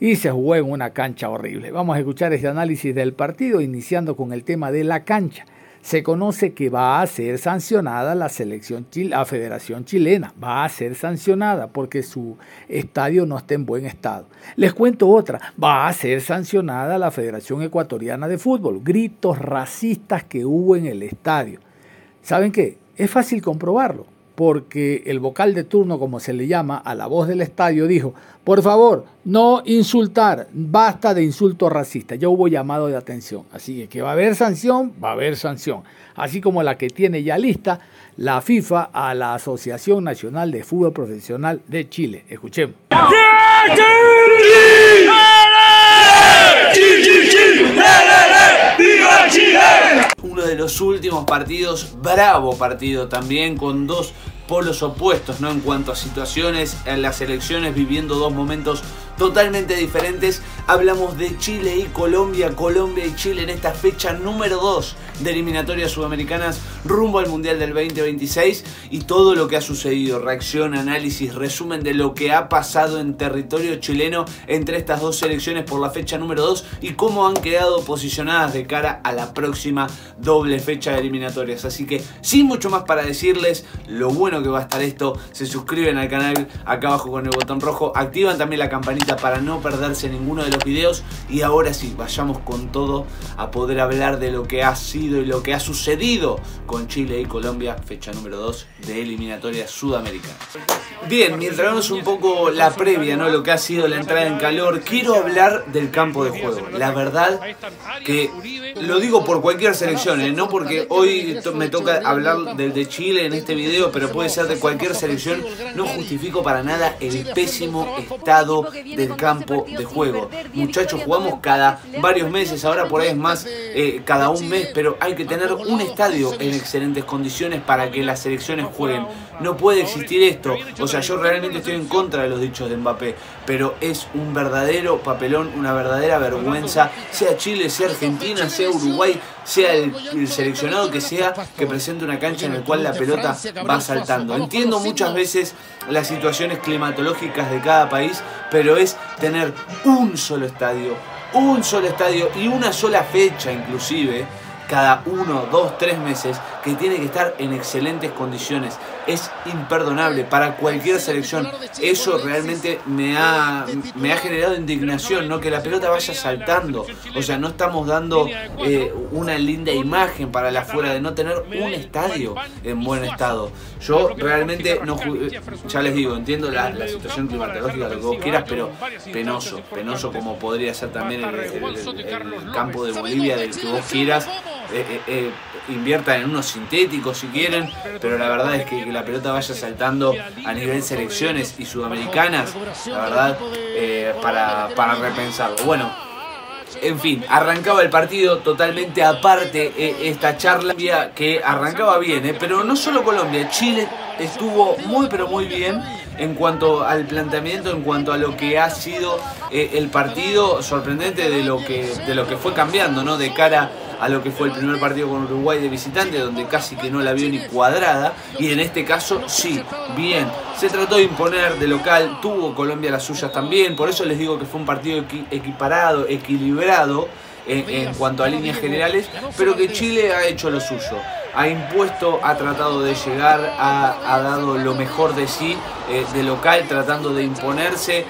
Y se jugó en una cancha horrible. Vamos a escuchar este análisis del partido, iniciando con el tema de la cancha. Se conoce que va a ser sancionada la selección la Federación Chilena, va a ser sancionada porque su estadio no está en buen estado. Les cuento otra, va a ser sancionada la Federación Ecuatoriana de Fútbol, gritos racistas que hubo en el estadio. ¿Saben qué? Es fácil comprobarlo, porque el vocal de turno, como se le llama, a la voz del estadio, dijo, por favor, no insultar, basta de insultos racistas. Ya hubo llamado de atención, así que que va a haber sanción, va a haber sanción. Así como la que tiene ya lista la FIFA a la Asociación Nacional de Fútbol Profesional de Chile. Escuchemos. De los últimos partidos, bravo partido también, con dos polos opuestos, ¿no? En cuanto a situaciones, en las elecciones viviendo dos momentos totalmente diferentes. Hablamos de Chile y Colombia, Colombia y Chile en esta fecha número 2 de eliminatorias sudamericanas rumbo al Mundial del 2026 y todo lo que ha sucedido, reacción, análisis, resumen de lo que ha pasado en territorio chileno entre estas dos selecciones por la fecha número 2 y cómo han quedado posicionadas de cara a la próxima doble fecha de eliminatorias. Así que sin mucho más para decirles, lo bueno que va a estar esto, se suscriben al canal acá abajo con el botón rojo, activan también la campanita para no perderse ninguno de los videos y ahora sí, vayamos con todo a poder hablar de lo que ha sido y lo que ha sucedido con Chile y Colombia, fecha número 2 de eliminatoria sudamericana. Bien, mientras vemos un poco la previa, ¿no? lo que ha sido la entrada en calor, quiero hablar del campo de juego. La verdad que lo digo por cualquier selección, ¿eh? no porque hoy me toca hablar del de Chile en este video, pero puede ser de cualquier selección, no justifico para nada el pésimo estado del campo de juego. Muchachos, jugamos cada varios meses, ahora por ahí es más eh, cada un mes, pero hay que tener un estadio en excelentes condiciones para que las selecciones jueguen. No puede existir esto. O sea, yo realmente estoy en contra de los dichos de Mbappé, pero es un verdadero papelón, una verdadera vergüenza, sea Chile, sea Argentina, sea Uruguay, sea el, seleccionado que sea, que presente una cancha en la cual la pelota va saltando. Entiendo muchas veces las situaciones climatológicas de cada país, pero es tener un solo estadio, un solo estadio y una sola fecha inclusive cada uno, dos, tres meses que tiene que estar en excelentes condiciones. Es imperdonable para cualquier selección. Eso realmente me ha, me ha generado indignación, ¿no? Que la pelota vaya saltando. O sea, no estamos dando eh, una linda imagen para la afuera de no tener un estadio en buen estado. Yo realmente no ya les digo, entiendo la, situación climatológica, lo que vos quieras, pero penoso, penoso como podría ser también el campo de Bolivia del que vos quieras. Eh, eh, eh, inviertan en unos sintéticos si quieren, pero la verdad es que, la pelota vaya saltando a nivel selecciones y sudamericanas, la verdad, para, para repensarlo. Bueno, en fin, arrancaba el partido totalmente aparte esta charla que arrancaba bien, pero no solo Colombia, Chile estuvo muy pero muy bien en cuanto al planteamiento, en cuanto a lo que ha sido el partido sorprendente de lo que de lo que fue cambiando, ¿no? De cara a lo que fue el primer partido con Uruguay de visitante, donde casi que no la vio ni cuadrada, y en este caso sí, bien. Se trató de imponer de local, tuvo Colombia las suyas también, por eso les digo que fue un partido equiparado, equilibrado en, cuanto a líneas generales, pero que Chile ha hecho lo suyo ha impuesto, ha tratado de llegar, ha, dado lo mejor de sí eh, de local, tratando de imponerse.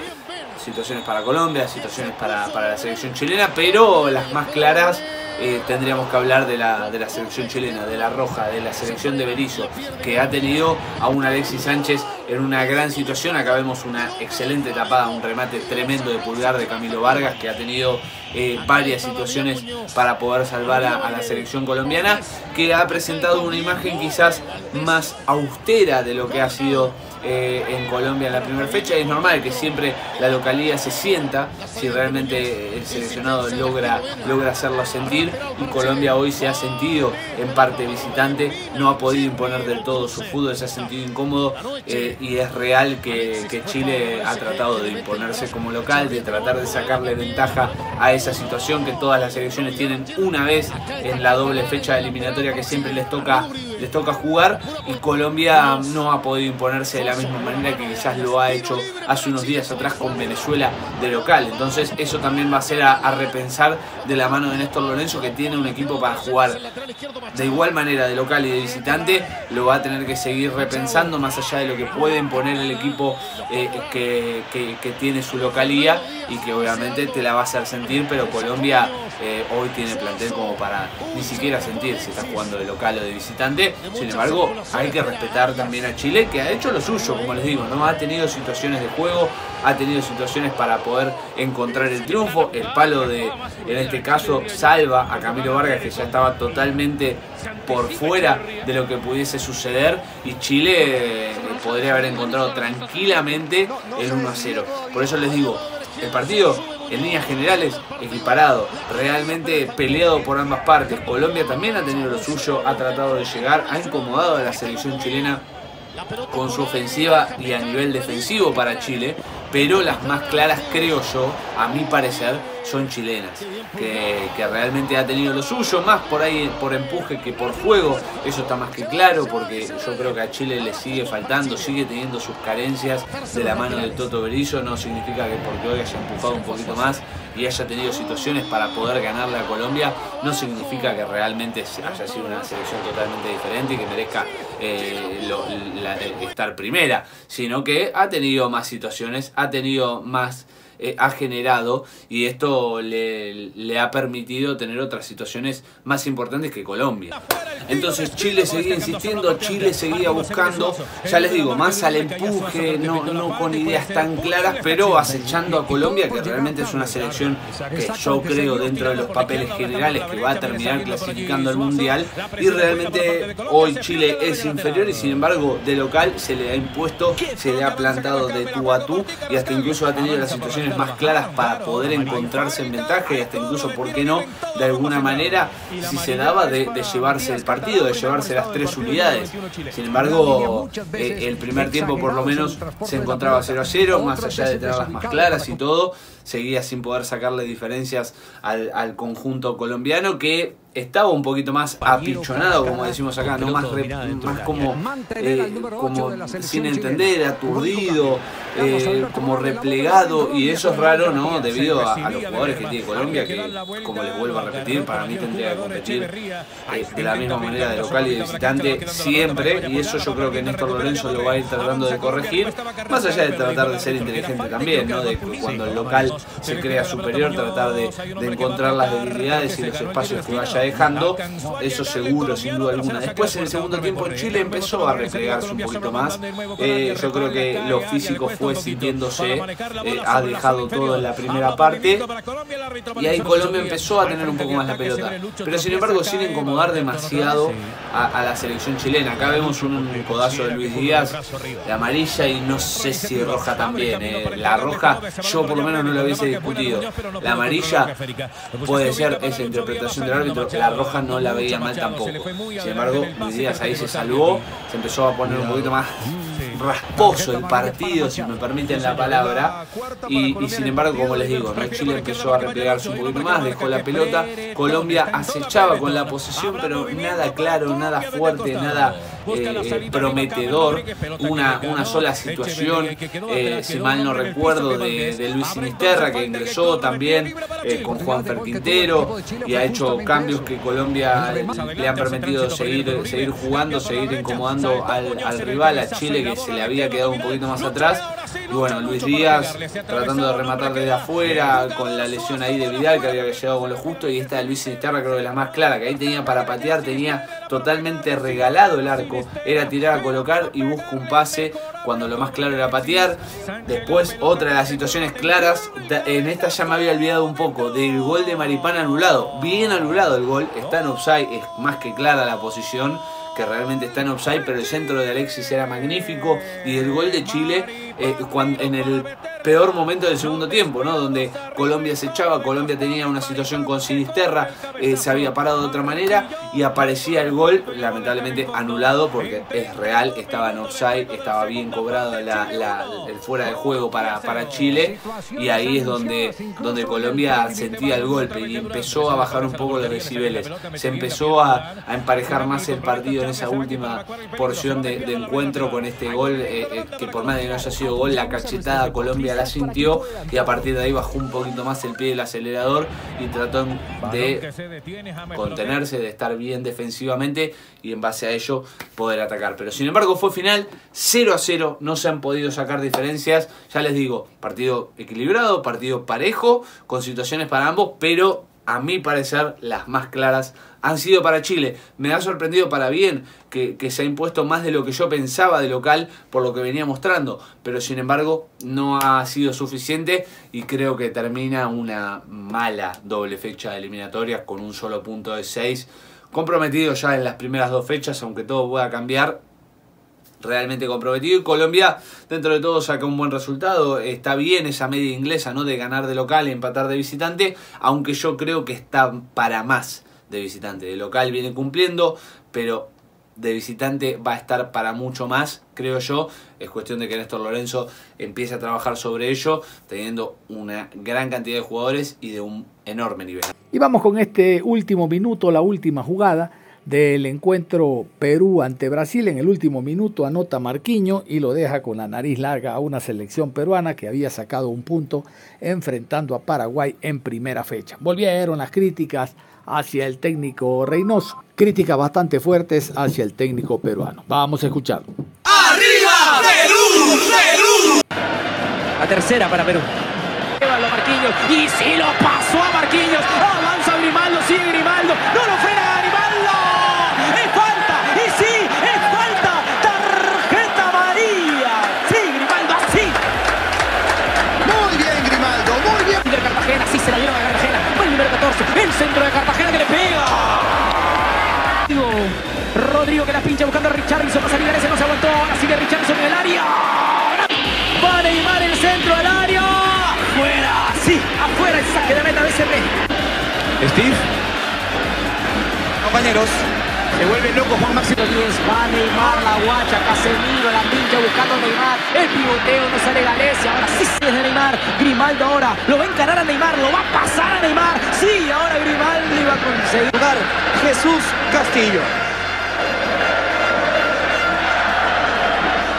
Situaciones para Colombia, situaciones para, para la selección chilena, pero las más claras eh, tendríamos que hablar de la, de la selección chilena, de la Roja, de la selección de Berizzo, que ha tenido a un Alexis Sánchez en una gran situación. Acá vemos una excelente tapada, un remate tremendo de pulgar de Camilo Vargas, que ha tenido eh, varias situaciones para poder salvar a, la selección colombiana, que ha presentado una imagen quizás más austera de lo que ha sido eh, en Colombia en la primera fecha. Es normal que siempre la localidad se sienta si realmente el seleccionado logra, logra hacerlo sentir. Y Colombia hoy se ha sentido en parte visitante, no ha podido imponer del todo su fútbol, se ha sentido incómodo eh, y es real que, que, Chile ha tratado de imponerse como local, de tratar de sacarle ventaja a esa situación que todas las selecciones tienen una vez en la doble fecha eliminatoria que siempre les toca, les toca jugar y Colombia no ha podido imponerse de la misma manera que quizás lo ha hecho hace unos días atrás con Venezuela de local. Entonces eso también va a ser a, repensar de la mano de Néstor Lorenzo que tiene un equipo para jugar de igual manera de local y de visitante. Lo va a tener que seguir repensando más allá de lo que pueden poner el equipo eh, que, que, tiene su localía y que obviamente te la va a hacer sentir, pero Colombia eh, hoy tiene plantel como para ni siquiera sentir si está jugando de local o de visitante. Sin embargo, hay que respetar también a Chile que ha hecho lo suyo como les digo, ¿no? Ha tenido situaciones de juego, ha tenido situaciones para poder encontrar el triunfo. El palo de, en este caso, salva a Camilo Vargas, que ya estaba totalmente por fuera de lo que pudiese suceder. Y Chile eh, podría haber encontrado tranquilamente el 1 a 0. Por eso les digo, el partido en líneas generales equiparado, realmente peleado por ambas partes. Colombia también ha tenido lo suyo, ha tratado de llegar, ha incomodado a la selección chilena con su ofensiva y a nivel defensivo para Chile, pero las más claras creo yo, a mi parecer, son chilenas, que, realmente ha tenido lo suyo, más por ahí por empuje que por juego, eso está más que claro, porque yo creo que a Chile le sigue faltando, sigue teniendo sus carencias de la mano del Toto Berizzo, no significa que porque hoy haya empujado un poquito más y haya tenido situaciones para poder ganarle a Colombia, no significa que realmente haya sido una selección totalmente diferente y que merezca eh, lo, la, estar primera, sino que ha tenido más situaciones, ha tenido más eh, ha generado y esto le, le, ha permitido tener otras situaciones más importantes que Colombia. Entonces Chile seguía insistiendo, Chile seguía buscando, ya les digo, más al empuje, no, no con ideas tan claras, pero acechando a Colombia, que realmente es una selección que yo creo dentro de los papeles generales que va a terminar clasificando al Mundial y realmente hoy Chile es inferior y sin embargo de local se le ha impuesto, se le ha plantado de tú a tú y hasta incluso ha tenido las situaciones más claras para poder encontrarse en ventaja y hasta incluso, ¿por qué no? De alguna manera, si se daba, de, llevarse el partido, de llevarse las tres unidades. Sin embargo, eh, el primer tiempo por lo menos se encontraba 0 a 0, más allá de trabas más claras y todo, seguía sin poder sacarle diferencias al conjunto colombiano que estaba un poquito más apichonado, como decimos acá, no más, re, más como, eh, como sin entender, aturdido, eh, como replegado, y eso es raro, ¿no? Debido a, a, los jugadores que tiene Colombia, que, como les vuelvo a repetir, para mí tendría que competir eh, de la misma manera de local y de visitante siempre, y eso yo creo que Néstor Lorenzo lo va a ir tratando de corregir, más allá de tratar de ser inteligente también, ¿no? De cuando el local se crea superior, tratar de, de encontrar las debilidades y los espacios que vaya dejando, eso seguro, sin duda alguna. Después en el segundo tiempo Chile empezó a replegarse un poquito más. Eh, yo creo que lo físico fue sintiéndose, eh, ha dejado todo en la primera parte y ahí Colombia empezó a tener un poco más la pelota. Pero sin embargo sin incomodar demasiado a, a la selección chilena. Acá vemos un codazo de Luis Díaz de amarilla y no sé si roja también. Eh. La roja yo por lo menos no la hubiese discutido. La amarilla puede ser esa interpretación del árbitro la roja no la veía mal tampoco. Sin embargo, Díaz ahí se salvó, se empezó a poner un poquito más rasposo el partido, si me permiten la palabra. Y, sin embargo, como les digo, ¿no? Chile empezó a replegarse un poquito más, dejó la pelota. Colombia acechaba con la posesión, pero nada claro, nada fuerte, nada eh, prometedor. Una, una sola situación, eh, si mal no recuerdo, de, Luis Sinisterra, que ingresó también eh, con Juan Quintero y ha hecho cambios que Colombia le han permitido seguir, seguir jugando, seguir incomodando al, al rival, a Chile, que se le había quedado un poquito más atrás. Y bueno, Luis Díaz tratando de rematar desde afuera, con la lesión ahí de Vidal que había llegado con lo justo. Y esta de Luis Sinisterra creo que la más clara, que ahí tenía para patear, tenía totalmente regalado el arco. Era tirar a colocar y busca un pase cuando lo más claro era patear. Después otra de las situaciones claras, en esta ya me había olvidado un poco, del gol de Maripán anulado. Bien anulado el gol, está en offside, es más que clara la posición que realmente está en offside, pero el centro de Alexis era magnífico y el gol de Chile eh, en el peor momento del segundo tiempo, ¿no? Donde Colombia se echaba, Colombia tenía una situación con Sinisterra, eh, se había parado de otra manera y aparecía el gol, lamentablemente anulado porque es real, estaba en offside, estaba bien cobrado el fuera de juego para, para Chile y ahí es donde, donde Colombia sentía el golpe y empezó a bajar un poco los decibeles, se empezó a, emparejar más el partido en esa última porción de, encuentro con este gol eh, que por más de que no haya sido gol, la cachetada Colombia la sintió y a partir de ahí bajó un poquito más el pie del acelerador y trató de contenerse, de estar bien defensivamente y en base a ello poder atacar. Pero sin embargo fue final 0 a 0, no se han podido sacar diferencias, ya les digo, partido equilibrado, partido parejo, con situaciones para ambos, pero a mi parecer las más claras han sido para Chile. Me ha sorprendido para bien que, se ha impuesto más de lo que yo pensaba de local por lo que venía mostrando, pero sin embargo no ha sido suficiente y creo que termina una mala doble fecha de eliminatorias con un solo punto de 6, comprometido ya en las primeras dos fechas, aunque todo pueda cambiar. Realmente comprometido y Colombia dentro de todo saca un buen resultado, está bien esa media inglesa ¿no? de ganar de local empatar de visitante, aunque yo creo que está para más de visitante. De local viene cumpliendo, pero de visitante va a estar para mucho más, creo yo. Es cuestión de que Néstor Lorenzo empiece a trabajar sobre ello, teniendo una gran cantidad de jugadores y de un enorme nivel. Y vamos con este último minuto, la última jugada del encuentro Perú ante Brasil. En el último minuto anota Marquiño y lo deja con la nariz larga a una selección peruana que había sacado un punto enfrentando a Paraguay en primera fecha. Volvieron las críticas hacia el técnico Reynoso, críticas bastante fuertes hacia el técnico peruano. Vamos a escucharlo. ¡Arriba Perú! ¡Perú! La tercera para Perú. Llévalo Marquinhos y si lo pasó a Marquinhos. Avanza Grimaldo, sigue Grimaldo. No lo frena centro de Cartagena que le pega. Rodrigo que la pincha buscando a Richarlison para salir a ese no se aguantó. Ahora sigue Richarlison en el área. Va Neymar el centro al área. Fuera, sí, afuera el saque de meta BCP. Steve. Compañeros, se vuelve loco Juan Máximo. Va Neymar, la guacha, Casemiro, la pincha buscando Neymar. El pivoteo no sale Galecia. Ahora sí es de Neymar. Grimaldo ahora lo va a encarar a Neymar, lo va a pasar a Neymar. Sí, ahora Grimaldo iba a conseguir. Jesús Castillo.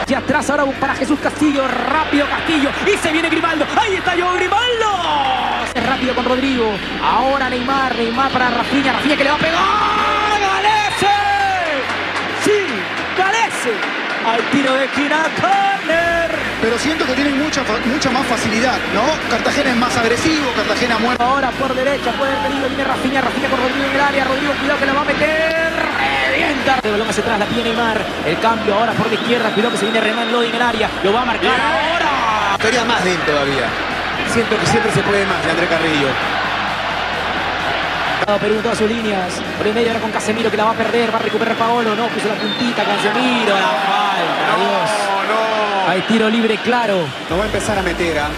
Y atrás ahora para Jesús Castillo, rápido Castillo, y se viene Grimaldo, ahí está yo Grimaldo, es rápido con Rodrigo, ahora Neymar, Neymar para Rafinha, Rafinha que le va a pegar, Al tiro de esquina, corner. Pero siento que tienen mucha, mucha más facilidad, ¿no? Cartagena es más agresivo, Cartagena muere. Ahora por derecha, puede el peligro, viene Rafinha, Rafinha con Rodrigo en el área, Rodrigo cuidado que la va a meter, revienta. De balón hacia atrás, la pide Neymar, el cambio ahora por la izquierda, cuidado que se viene Renan Lodi en el área, lo va a marcar ahora. Quería más de él todavía. Siento que siempre se puede más de André Carrillo. Perú en todas sus líneas. Por el medio ahora con Casemiro que la va a perder. Va a recuperar Paolo. No, puso la puntita Casemiro. La falta. Dios. no. Hay tiro libre claro. No va a empezar a meter, ¿ah?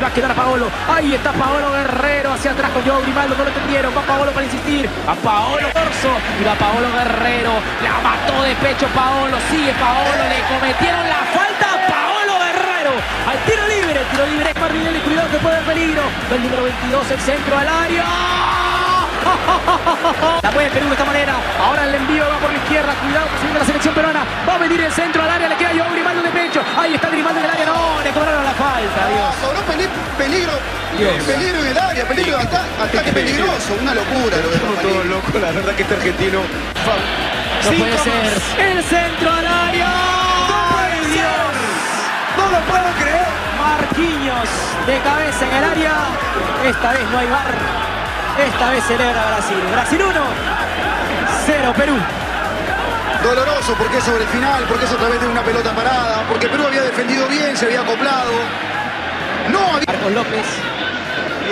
Va a quedar Paolo. Ahí está Paolo Guerrero hacia atrás con Joe Grimaldo. No lo entendieron. Va Paolo para insistir. A Paolo Corso. Y va Paolo Guerrero. La mató de pecho Paolo. Sigue Paolo. Le cometieron la falta a Paolo Guerrero. Al tiro libre. Tiro libre. Marvinelli. Cuidado que puede haber peligro. El número 22. El centro al área. Puede Perú de esta manera. Ahora el envío va por la izquierda. Cuidado que se viene la selección peruana. Va a medir el centro al área. Le queda yo Grimaldo de pecho. Ahí está Grimaldo en el área. No, le cobraron la falta. Dios. Sobró peli- peligro. Peligro en el área, peligro de ata- ataque peligroso. Una locura lo de todo loco, la verdad que este argentino. No puede ser. El centro al área. ¡Ay, Dios! No lo puedo creer. Marquinhos de cabeza en el área. Esta vez no hay bar. Esta vez celebra Brasil. Brasil 1, 0 Perú. Doloroso porque es sobre el final, porque es otra vez de una pelota parada, porque Perú había defendido bien, se había acoplado. No había. Marcos López.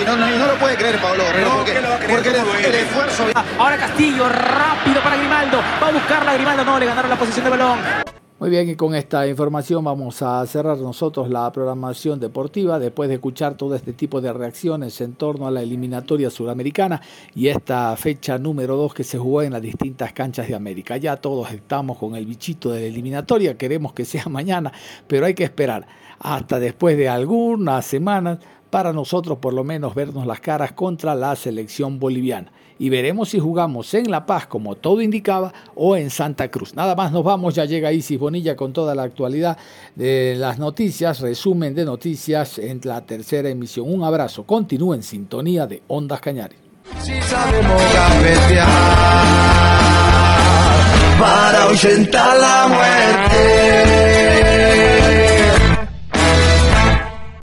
Y no, no, no lo puede creer Pablo Guerrero, porque, porque el, el esfuerzo. Ahora Castillo, rápido para Grimaldo. Va a buscarla Grimaldo. No, le ganaron la posición de balón. Muy bien, y con esta información vamos a cerrar nosotros la programación deportiva después de escuchar todo este tipo de reacciones en torno a la eliminatoria sudamericana y esta fecha número 2 que se jugó en las distintas canchas de América. Ya todos estamos con el bichito de la eliminatoria, queremos que sea mañana, pero hay que esperar hasta después de algunas semanas para nosotros por lo menos vernos las caras contra la selección boliviana. Y veremos si jugamos en La Paz, como todo indicaba, o en Santa Cruz. Nada más nos vamos, ya llega Isis Bonilla con toda la actualidad de las noticias, resumen de noticias en la tercera emisión. Un abrazo, continúe en sintonía de Ondas Cañares. Si sabemos para ahuyentar la muerte.